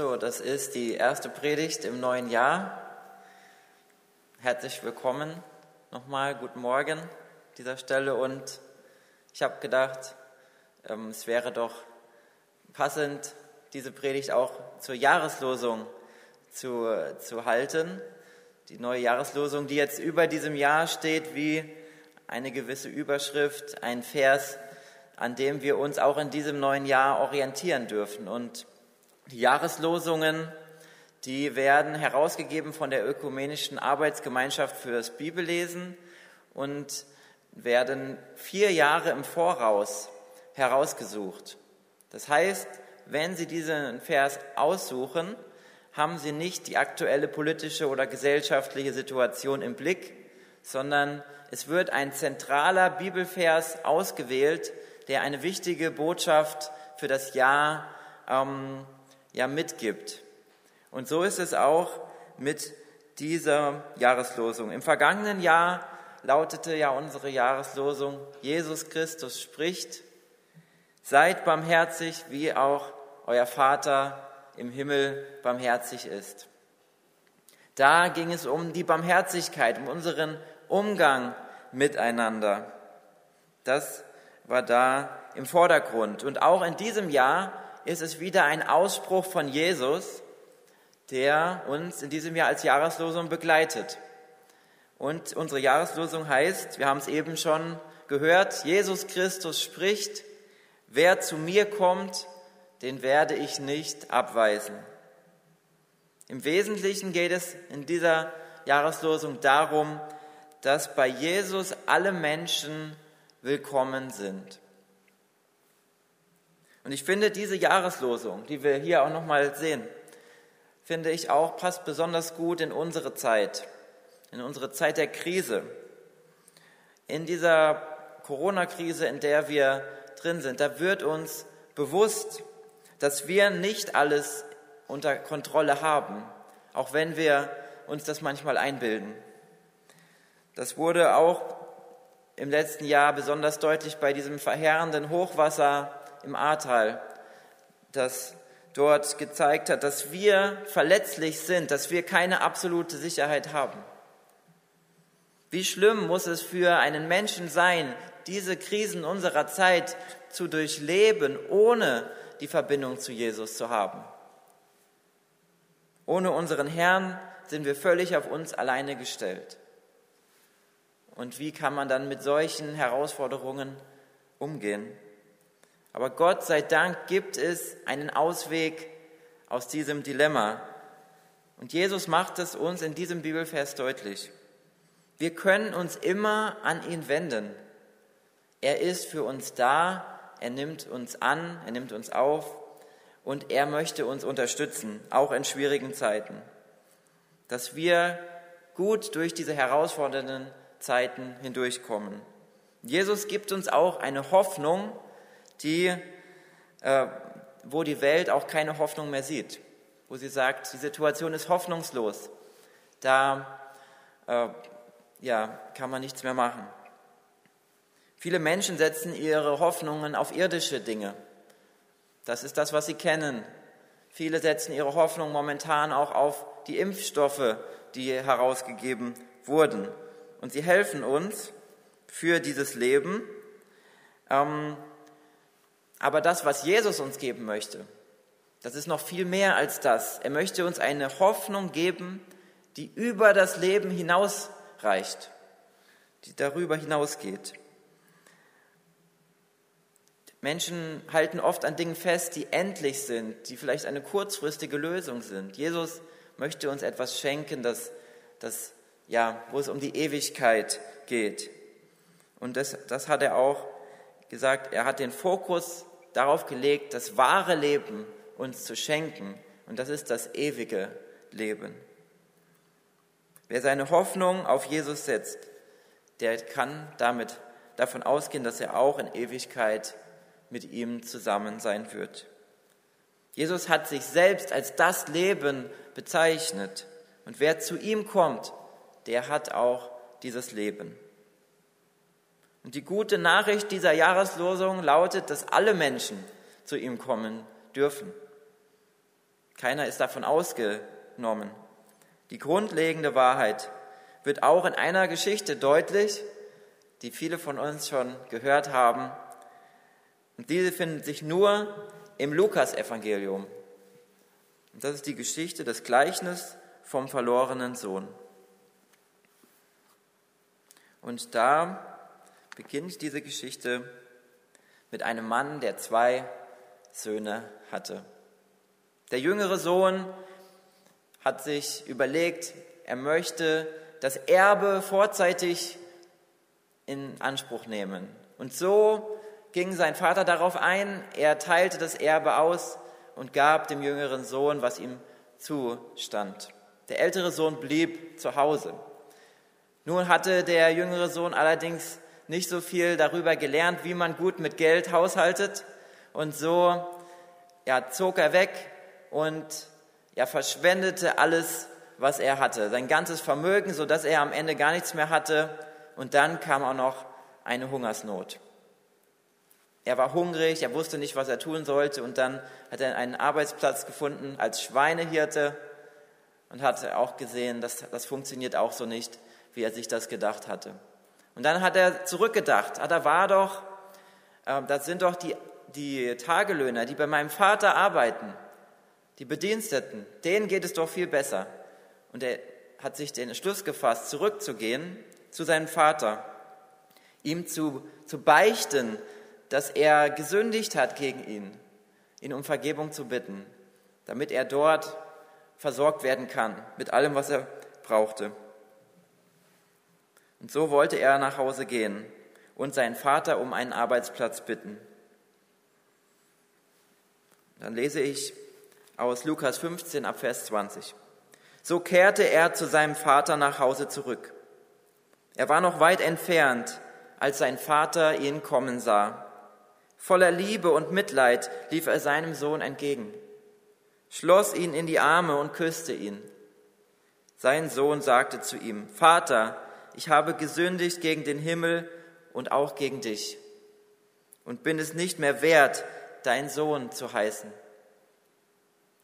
So, das ist die erste Predigt im neuen Jahr. Herzlich willkommen nochmal, guten Morgen an dieser Stelle. Und ich habe gedacht, ähm, es wäre doch passend, diese Predigt auch zur Jahreslosung zu, zu halten. Die neue Jahreslosung, die jetzt über diesem Jahr steht, wie eine gewisse Überschrift, ein Vers, an dem wir uns auch in diesem neuen Jahr orientieren dürfen. Und die Jahreslosungen, die werden herausgegeben von der Ökumenischen Arbeitsgemeinschaft fürs Bibellesen und werden vier Jahre im Voraus herausgesucht. Das heißt, wenn Sie diesen Vers aussuchen, haben Sie nicht die aktuelle politische oder gesellschaftliche Situation im Blick, sondern es wird ein zentraler Bibelvers ausgewählt, der eine wichtige Botschaft für das Jahr ähm, ja mitgibt. Und so ist es auch mit dieser Jahreslosung. Im vergangenen Jahr lautete ja unsere Jahreslosung, Jesus Christus spricht, seid barmherzig, wie auch euer Vater im Himmel barmherzig ist. Da ging es um die Barmherzigkeit, um unseren Umgang miteinander. Das war da im Vordergrund. Und auch in diesem Jahr ist es wieder ein Ausspruch von Jesus, der uns in diesem Jahr als Jahreslosung begleitet. Und unsere Jahreslosung heißt, wir haben es eben schon gehört, Jesus Christus spricht, wer zu mir kommt, den werde ich nicht abweisen. Im Wesentlichen geht es in dieser Jahreslosung darum, dass bei Jesus alle Menschen willkommen sind. Und ich finde, diese Jahreslosung, die wir hier auch nochmal sehen, finde ich auch, passt besonders gut in unsere Zeit, in unsere Zeit der Krise. In dieser Corona-Krise, in der wir drin sind, da wird uns bewusst, dass wir nicht alles unter Kontrolle haben, auch wenn wir uns das manchmal einbilden. Das wurde auch im letzten Jahr besonders deutlich bei diesem verheerenden Hochwasser im Ahrtal, das dort gezeigt hat, dass wir verletzlich sind, dass wir keine absolute Sicherheit haben. Wie schlimm muss es für einen Menschen sein, diese Krisen unserer Zeit zu durchleben, ohne die Verbindung zu Jesus zu haben. Ohne unseren Herrn sind wir völlig auf uns alleine gestellt. Und wie kann man dann mit solchen Herausforderungen umgehen? Aber Gott sei Dank gibt es einen Ausweg aus diesem Dilemma. Und Jesus macht es uns in diesem Bibelvers deutlich. Wir können uns immer an ihn wenden. Er ist für uns da, er nimmt uns an, er nimmt uns auf und er möchte uns unterstützen, auch in schwierigen Zeiten, dass wir gut durch diese herausfordernden Zeiten hindurchkommen. Jesus gibt uns auch eine Hoffnung, die, äh, wo die Welt auch keine Hoffnung mehr sieht, wo sie sagt, die Situation ist hoffnungslos, da äh, ja, kann man nichts mehr machen. Viele Menschen setzen ihre Hoffnungen auf irdische Dinge. Das ist das, was sie kennen. Viele setzen ihre Hoffnung momentan auch auf die Impfstoffe, die herausgegeben wurden. Und sie helfen uns für dieses Leben. Ähm, aber das, was Jesus uns geben möchte, das ist noch viel mehr als das. Er möchte uns eine Hoffnung geben, die über das Leben hinausreicht, die darüber hinausgeht. Menschen halten oft an Dingen fest, die endlich sind, die vielleicht eine kurzfristige Lösung sind. Jesus möchte uns etwas schenken, das, das, ja, wo es um die Ewigkeit geht. Und das, das hat er auch gesagt. Er hat den Fokus darauf gelegt, das wahre Leben uns zu schenken. Und das ist das ewige Leben. Wer seine Hoffnung auf Jesus setzt, der kann damit davon ausgehen, dass er auch in Ewigkeit mit ihm zusammen sein wird. Jesus hat sich selbst als das Leben bezeichnet. Und wer zu ihm kommt, der hat auch dieses Leben. Und die gute Nachricht dieser Jahreslosung lautet, dass alle Menschen zu ihm kommen dürfen. Keiner ist davon ausgenommen. Die grundlegende Wahrheit wird auch in einer Geschichte deutlich, die viele von uns schon gehört haben. Und diese findet sich nur im Lukasevangelium. Und das ist die Geschichte des Gleichnis vom verlorenen Sohn. Und da beginnt diese Geschichte mit einem Mann, der zwei Söhne hatte. Der jüngere Sohn hat sich überlegt, er möchte das Erbe vorzeitig in Anspruch nehmen. Und so ging sein Vater darauf ein, er teilte das Erbe aus und gab dem jüngeren Sohn, was ihm zustand. Der ältere Sohn blieb zu Hause. Nun hatte der jüngere Sohn allerdings nicht so viel darüber gelernt, wie man gut mit Geld haushaltet. Und so ja, zog er weg und ja, verschwendete alles, was er hatte, sein ganzes Vermögen, sodass er am Ende gar nichts mehr hatte. Und dann kam auch noch eine Hungersnot. Er war hungrig, er wusste nicht, was er tun sollte. Und dann hat er einen Arbeitsplatz gefunden als Schweinehirte und hat auch gesehen, dass das funktioniert auch so nicht, wie er sich das gedacht hatte. Und dann hat er zurückgedacht. Ah, da war doch, äh, das sind doch die, die Tagelöhner, die bei meinem Vater arbeiten, die Bediensteten. Denen geht es doch viel besser. Und er hat sich den Entschluss gefasst, zurückzugehen zu seinem Vater, ihm zu, zu beichten, dass er gesündigt hat gegen ihn, ihn um Vergebung zu bitten, damit er dort versorgt werden kann mit allem, was er brauchte. Und so wollte er nach Hause gehen und seinen Vater um einen Arbeitsplatz bitten. Dann lese ich aus Lukas 15 ab Vers 20. So kehrte er zu seinem Vater nach Hause zurück. Er war noch weit entfernt, als sein Vater ihn kommen sah. Voller Liebe und Mitleid lief er seinem Sohn entgegen, schloss ihn in die Arme und küsste ihn. Sein Sohn sagte zu ihm, Vater, ich habe gesündigt gegen den Himmel und auch gegen dich und bin es nicht mehr wert, dein Sohn zu heißen.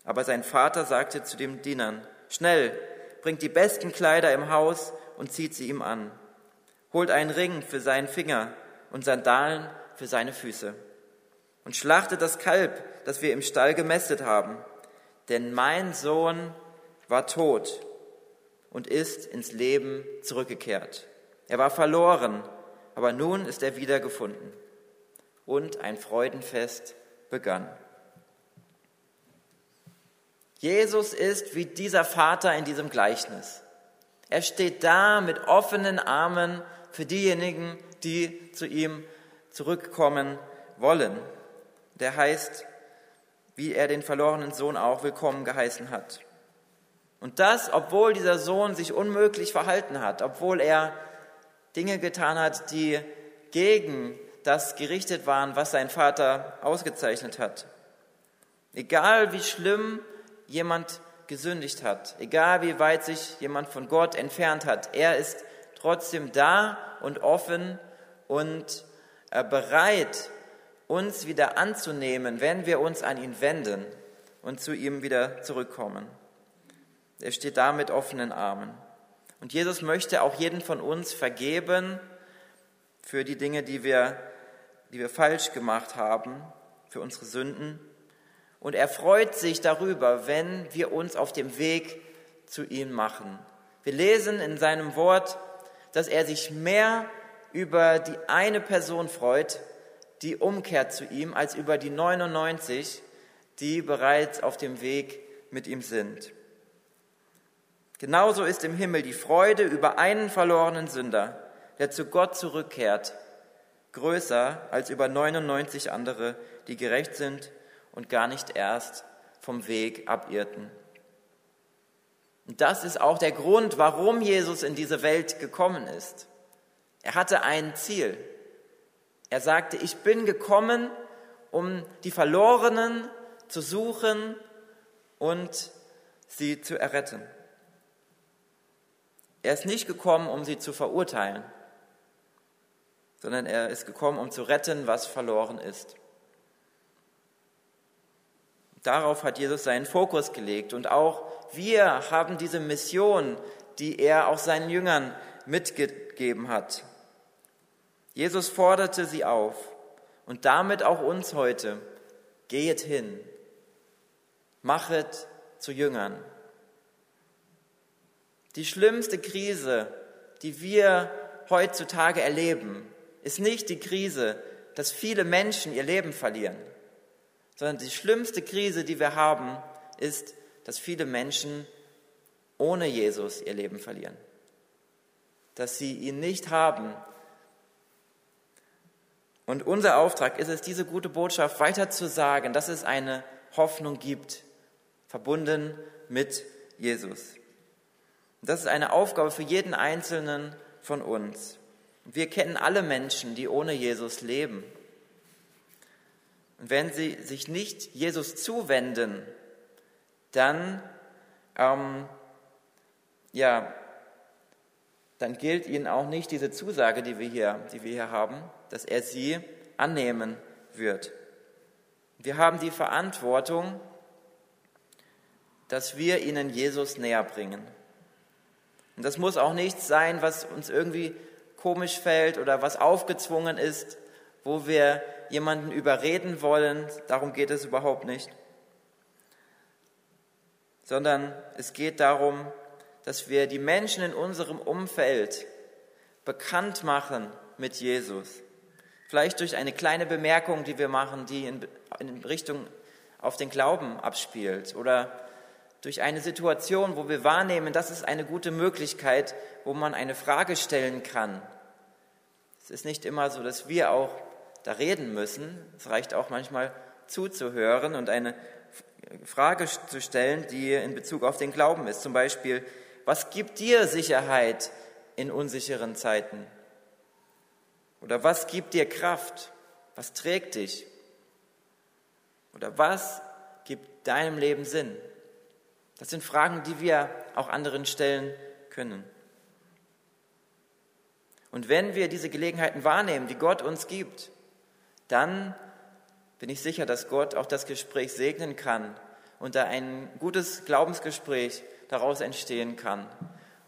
Aber sein Vater sagte zu den Dienern, schnell, bringt die besten Kleider im Haus und zieht sie ihm an. Holt einen Ring für seinen Finger und Sandalen für seine Füße. Und schlachtet das Kalb, das wir im Stall gemästet haben. Denn mein Sohn war tot und ist ins Leben zurückgekehrt. Er war verloren, aber nun ist er wiedergefunden. Und ein Freudenfest begann. Jesus ist wie dieser Vater in diesem Gleichnis. Er steht da mit offenen Armen für diejenigen, die zu ihm zurückkommen wollen. Der heißt, wie er den verlorenen Sohn auch willkommen geheißen hat. Und das, obwohl dieser Sohn sich unmöglich verhalten hat, obwohl er Dinge getan hat, die gegen das gerichtet waren, was sein Vater ausgezeichnet hat. Egal wie schlimm jemand gesündigt hat, egal wie weit sich jemand von Gott entfernt hat, er ist trotzdem da und offen und äh, bereit, uns wieder anzunehmen, wenn wir uns an ihn wenden und zu ihm wieder zurückkommen. Er steht da mit offenen Armen. Und Jesus möchte auch jeden von uns vergeben für die Dinge, die wir, die wir falsch gemacht haben, für unsere Sünden. Und er freut sich darüber, wenn wir uns auf dem Weg zu ihm machen. Wir lesen in seinem Wort, dass er sich mehr über die eine Person freut, die umkehrt zu ihm, als über die 99, die bereits auf dem Weg mit ihm sind. Genauso ist im Himmel die Freude über einen verlorenen Sünder, der zu Gott zurückkehrt, größer als über 99 andere, die gerecht sind und gar nicht erst vom Weg abirrten. Und das ist auch der Grund, warum Jesus in diese Welt gekommen ist. Er hatte ein Ziel. Er sagte, ich bin gekommen, um die Verlorenen zu suchen und sie zu erretten. Er ist nicht gekommen, um sie zu verurteilen, sondern er ist gekommen, um zu retten, was verloren ist. Darauf hat Jesus seinen Fokus gelegt. Und auch wir haben diese Mission, die er auch seinen Jüngern mitgegeben hat. Jesus forderte sie auf und damit auch uns heute, geht hin, machet zu Jüngern. Die schlimmste Krise, die wir heutzutage erleben, ist nicht die Krise, dass viele Menschen ihr Leben verlieren, sondern die schlimmste Krise, die wir haben, ist, dass viele Menschen ohne Jesus ihr Leben verlieren, dass sie ihn nicht haben. Und unser Auftrag ist es, diese gute Botschaft weiter zu sagen, dass es eine Hoffnung gibt, verbunden mit Jesus. Das ist eine Aufgabe für jeden Einzelnen von uns. Wir kennen alle Menschen, die ohne Jesus leben. Und wenn sie sich nicht Jesus zuwenden, dann, ähm, ja, dann gilt ihnen auch nicht diese Zusage, die wir, hier, die wir hier haben, dass er sie annehmen wird. Wir haben die Verantwortung, dass wir ihnen Jesus näher bringen. Und das muss auch nichts sein, was uns irgendwie komisch fällt oder was aufgezwungen ist, wo wir jemanden überreden wollen. Darum geht es überhaupt nicht. Sondern es geht darum, dass wir die Menschen in unserem Umfeld bekannt machen mit Jesus. Vielleicht durch eine kleine Bemerkung, die wir machen, die in, Richtung auf den Glauben abspielt oder durch eine Situation, wo wir wahrnehmen, das ist eine gute Möglichkeit, wo man eine Frage stellen kann. Es ist nicht immer so, dass wir auch da reden müssen. Es reicht auch manchmal zuzuhören und eine Frage zu stellen, die in Bezug auf den Glauben ist. Zum Beispiel, was gibt dir Sicherheit in unsicheren Zeiten? Oder was gibt dir Kraft? Was trägt dich? Oder was gibt deinem Leben Sinn? Das sind Fragen, die wir auch anderen stellen können. Und wenn wir diese Gelegenheiten wahrnehmen, die Gott uns gibt, dann bin ich sicher, dass Gott auch das Gespräch segnen kann und da ein gutes Glaubensgespräch daraus entstehen kann.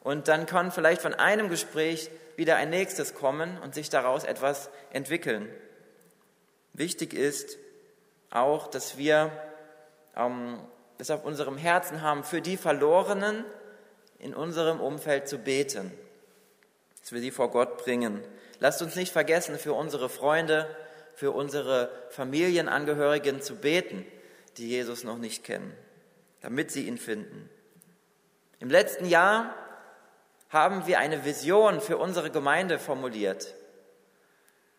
Und dann kann vielleicht von einem Gespräch wieder ein nächstes kommen und sich daraus etwas entwickeln. Wichtig ist auch, dass wir ähm, es auf unserem Herzen haben, für die Verlorenen in unserem Umfeld zu beten, dass wir sie vor Gott bringen. Lasst uns nicht vergessen, für unsere Freunde, für unsere Familienangehörigen zu beten, die Jesus noch nicht kennen, damit sie ihn finden. Im letzten Jahr haben wir eine Vision für unsere Gemeinde formuliert.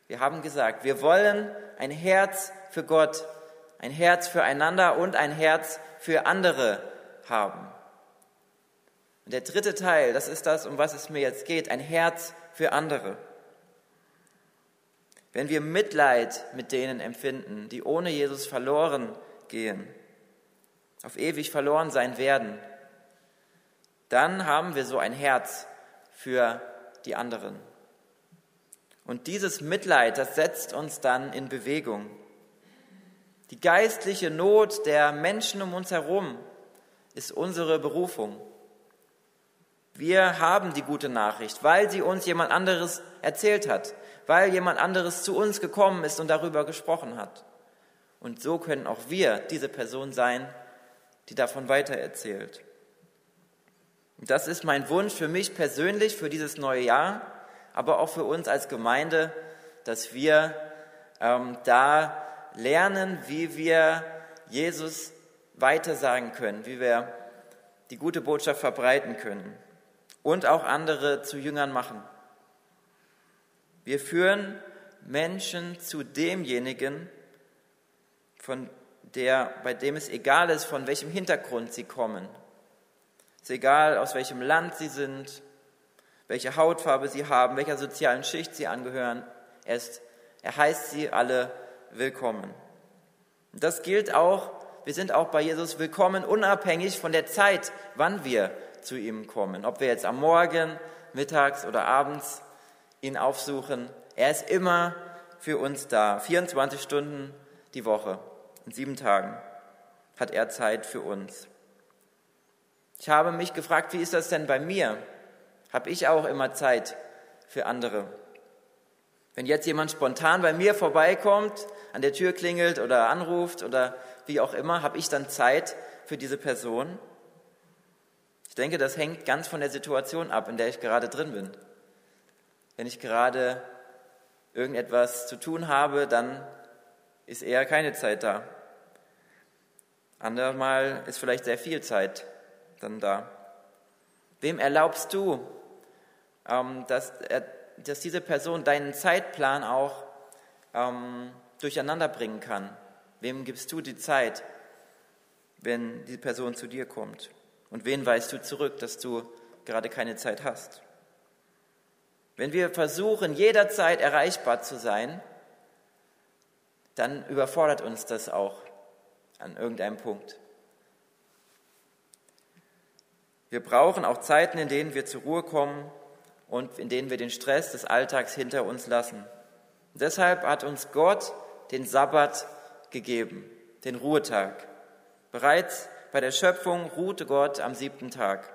Wir haben gesagt, wir wollen ein Herz für Gott, ein Herz füreinander und ein Herz für andere haben. Und der dritte Teil, das ist das, um was es mir jetzt geht, ein Herz für andere. Wenn wir Mitleid mit denen empfinden, die ohne Jesus verloren gehen, auf ewig verloren sein werden, dann haben wir so ein Herz für die anderen. Und dieses Mitleid, das setzt uns dann in Bewegung. Die geistliche Not der Menschen um uns herum ist unsere Berufung. Wir haben die gute Nachricht, weil sie uns jemand anderes erzählt hat, weil jemand anderes zu uns gekommen ist und darüber gesprochen hat. Und so können auch wir diese Person sein, die davon weitererzählt. Und das ist mein Wunsch für mich persönlich, für dieses neue Jahr, aber auch für uns als Gemeinde, dass wir ähm, da lernen, wie wir Jesus weitersagen können, wie wir die gute Botschaft verbreiten können und auch andere zu Jüngern machen. Wir führen Menschen zu demjenigen, von der, bei dem es egal ist, von welchem Hintergrund sie kommen. Es ist egal, aus welchem Land sie sind, welche Hautfarbe sie haben, welcher sozialen Schicht sie angehören. Er, ist, er heißt sie alle willkommen. Das gilt auch, wir sind auch bei Jesus willkommen, unabhängig von der Zeit, wann wir zu ihm kommen. Ob wir jetzt am Morgen, mittags oder abends ihn aufsuchen. Er ist immer für uns da, 24 Stunden die Woche, in sieben Tagen. hat er Zeit für uns. Ich habe mich gefragt, wie ist das denn bei mir? Habe ich auch immer Zeit für andere? Wenn jetzt jemand spontan bei mir vorbeikommt, an der Tür klingelt oder anruft oder wie auch immer, habe ich dann Zeit für diese Person? Ich denke, das hängt ganz von der Situation ab, in der ich gerade drin bin. Wenn ich gerade irgendetwas zu tun habe, dann ist eher keine Zeit da. Andermal ist vielleicht sehr viel Zeit dann da. Wem erlaubst du, ähm, dass, dass diese Person deinen Zeitplan auch ähm, durcheinander bringen kann? Wem gibst du die Zeit, wenn die Person zu dir kommt? Und wen weißt du zurück, dass du gerade keine Zeit hast? Wenn wir versuchen, jederzeit erreichbar zu sein, dann überfordert uns das auch an irgendeinem Punkt. Wir brauchen auch Zeiten, in denen wir zur Ruhe kommen und in denen wir den Stress des Alltags hinter uns lassen. Und deshalb hat uns Gott den Sabbat gegeben, den Ruhetag. Bereits bei der Schöpfung ruhte Gott am siebten Tag.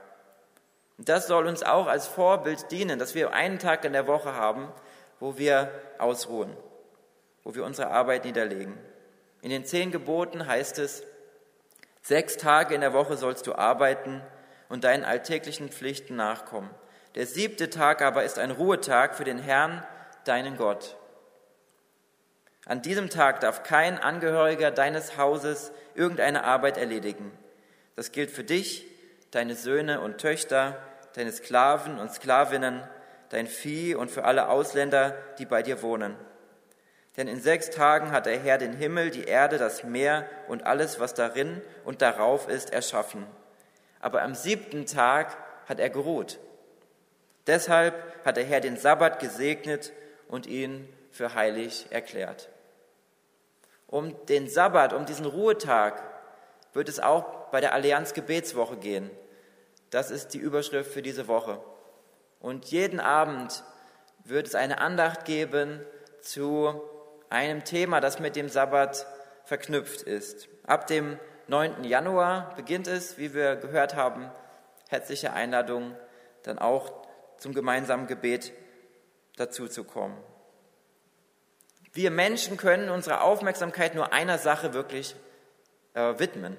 Und das soll uns auch als Vorbild dienen, dass wir einen Tag in der Woche haben, wo wir ausruhen, wo wir unsere Arbeit niederlegen. In den zehn Geboten heißt es, sechs Tage in der Woche sollst du arbeiten und deinen alltäglichen Pflichten nachkommen. Der siebte Tag aber ist ein Ruhetag für den Herrn, deinen Gott. An diesem Tag darf kein Angehöriger deines Hauses irgendeine Arbeit erledigen. Das gilt für dich, deine Söhne und Töchter, deine Sklaven und Sklavinnen, dein Vieh und für alle Ausländer, die bei dir wohnen. Denn in sechs Tagen hat der Herr den Himmel, die Erde, das Meer und alles, was darin und darauf ist, erschaffen. Aber am siebten Tag hat er geruht. Deshalb hat der Herr den Sabbat gesegnet und ihn für heilig erklärt. Um den Sabbat, um diesen Ruhetag wird es auch bei der Allianz Gebetswoche gehen. Das ist die Überschrift für diese Woche. Und jeden Abend wird es eine Andacht geben zu einem Thema, das mit dem Sabbat verknüpft ist. Ab dem 9. Januar beginnt es, wie wir gehört haben, herzliche Einladung, dann auch zum gemeinsamen Gebet dazu zu kommen. Wir Menschen können unsere Aufmerksamkeit nur einer Sache wirklich äh, widmen.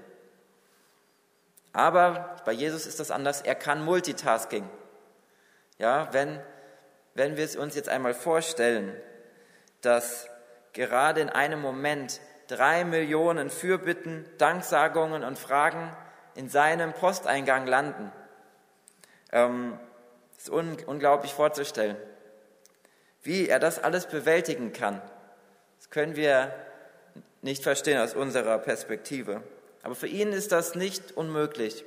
Aber bei Jesus ist das anders. Er kann Multitasking. Ja, wenn, wenn wir es uns jetzt einmal vorstellen, dass gerade in einem Moment drei Millionen Fürbitten, Danksagungen und Fragen in seinem Posteingang landen, ähm, ist un unglaublich vorzustellen. Wie er das alles bewältigen kann, das können wir nicht verstehen aus unserer Perspektive. Aber für ihn ist das nicht unmöglich.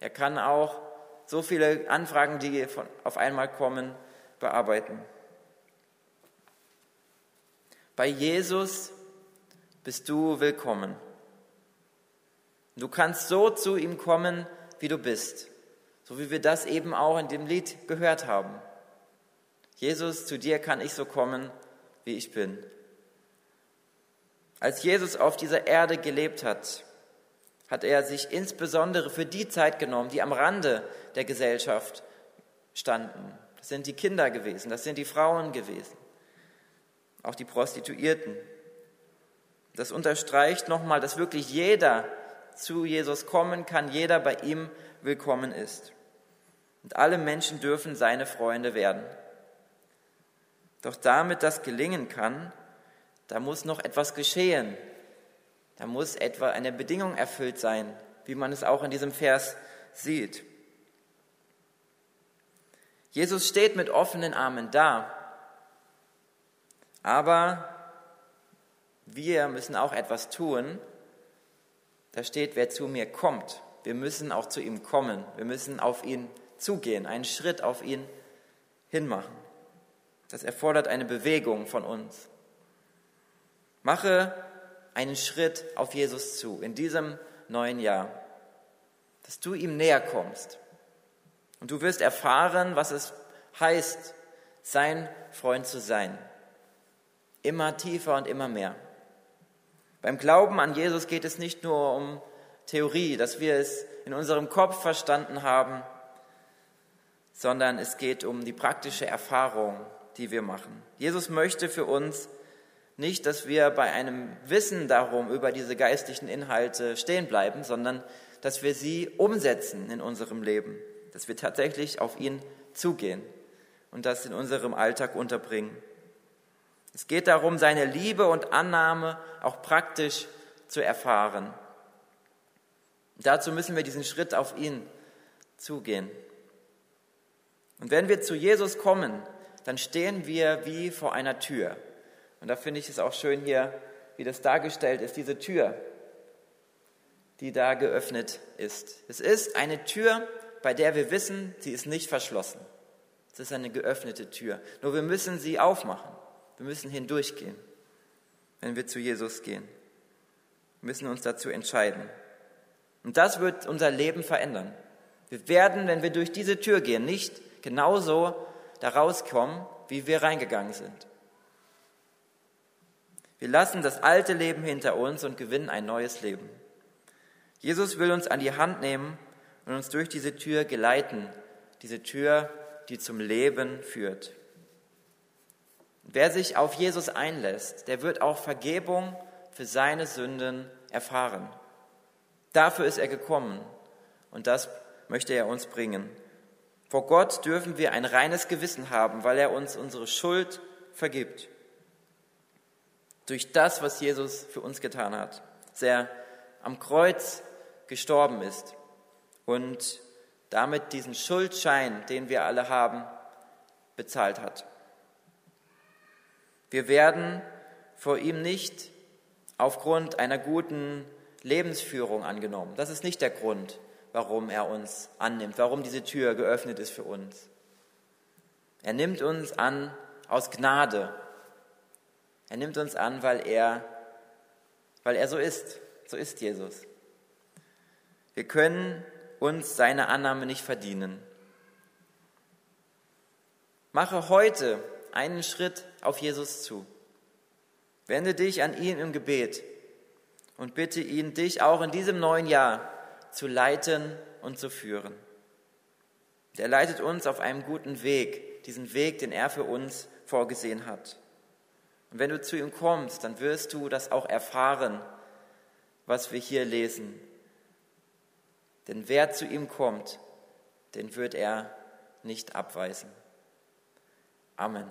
Er kann auch so viele Anfragen, die auf einmal kommen, bearbeiten. Bei Jesus bist du willkommen. Du kannst so zu ihm kommen, wie du bist, so wie wir das eben auch in dem Lied gehört haben. Jesus, zu dir kann ich so kommen, wie ich bin. Als Jesus auf dieser Erde gelebt hat, hat er sich insbesondere für die Zeit genommen, die am Rande der Gesellschaft standen. Das sind die Kinder gewesen, das sind die Frauen gewesen, auch die Prostituierten. Das unterstreicht nochmal, dass wirklich jeder zu Jesus kommen kann, jeder bei ihm willkommen ist. Und alle Menschen dürfen seine Freunde werden. Doch damit das gelingen kann, da muss noch etwas geschehen, da muss etwa eine Bedingung erfüllt sein, wie man es auch in diesem Vers sieht. Jesus steht mit offenen Armen da, aber wir müssen auch etwas tun. Da steht, wer zu mir kommt. Wir müssen auch zu ihm kommen. Wir müssen auf ihn zugehen, einen Schritt auf ihn hinmachen. Das erfordert eine Bewegung von uns. Mache einen Schritt auf Jesus zu in diesem neuen Jahr, dass du ihm näher kommst. Und du wirst erfahren, was es heißt, sein Freund zu sein. Immer tiefer und immer mehr. Beim Glauben an Jesus geht es nicht nur um Theorie, dass wir es in unserem Kopf verstanden haben, sondern es geht um die praktische Erfahrung, die wir machen. Jesus möchte für uns nicht, dass wir bei einem Wissen darum über diese geistlichen Inhalte stehen bleiben, sondern dass wir sie umsetzen in unserem Leben, dass wir tatsächlich auf ihn zugehen und das in unserem Alltag unterbringen. Es geht darum, seine Liebe und Annahme auch praktisch zu erfahren. Dazu müssen wir diesen Schritt auf ihn zugehen. Und wenn wir zu Jesus kommen, dann stehen wir wie vor einer Tür. Und da finde ich es auch schön hier, wie das dargestellt ist, diese Tür, die da geöffnet ist. Es ist eine Tür, bei der wir wissen, sie ist nicht verschlossen. Es ist eine geöffnete Tür. Nur wir müssen sie aufmachen. Wir müssen hindurchgehen, wenn wir zu Jesus gehen. Wir müssen uns dazu entscheiden. Und das wird unser Leben verändern. Wir werden, wenn wir durch diese Tür gehen, nicht genauso da rauskommen, wie wir reingegangen sind. Wir lassen das alte Leben hinter uns und gewinnen ein neues Leben. Jesus will uns an die Hand nehmen und uns durch diese Tür geleiten, diese Tür, die zum Leben führt. Wer sich auf Jesus einlässt, der wird auch Vergebung für seine Sünden erfahren. Dafür ist er gekommen und das möchte er uns bringen. Vor Gott dürfen wir ein reines Gewissen haben, weil er uns unsere Schuld vergibt. Durch das, was Jesus für uns getan hat, dass er am Kreuz gestorben ist und damit diesen Schuldschein, den wir alle haben, bezahlt hat. Wir werden vor ihm nicht aufgrund einer guten Lebensführung angenommen. Das ist nicht der Grund, warum er uns annimmt, warum diese Tür geöffnet ist für uns. Er nimmt uns an aus Gnade. Er nimmt uns an, weil er, weil er so ist. So ist Jesus. Wir können uns seine Annahme nicht verdienen. Mache heute einen Schritt auf Jesus zu. Wende dich an ihn im Gebet und bitte ihn, dich auch in diesem neuen Jahr zu leiten und zu führen. Der leitet uns auf einem guten Weg, diesen Weg, den er für uns vorgesehen hat. Und wenn du zu ihm kommst, dann wirst du das auch erfahren, was wir hier lesen. Denn wer zu ihm kommt, den wird er nicht abweisen. Amen.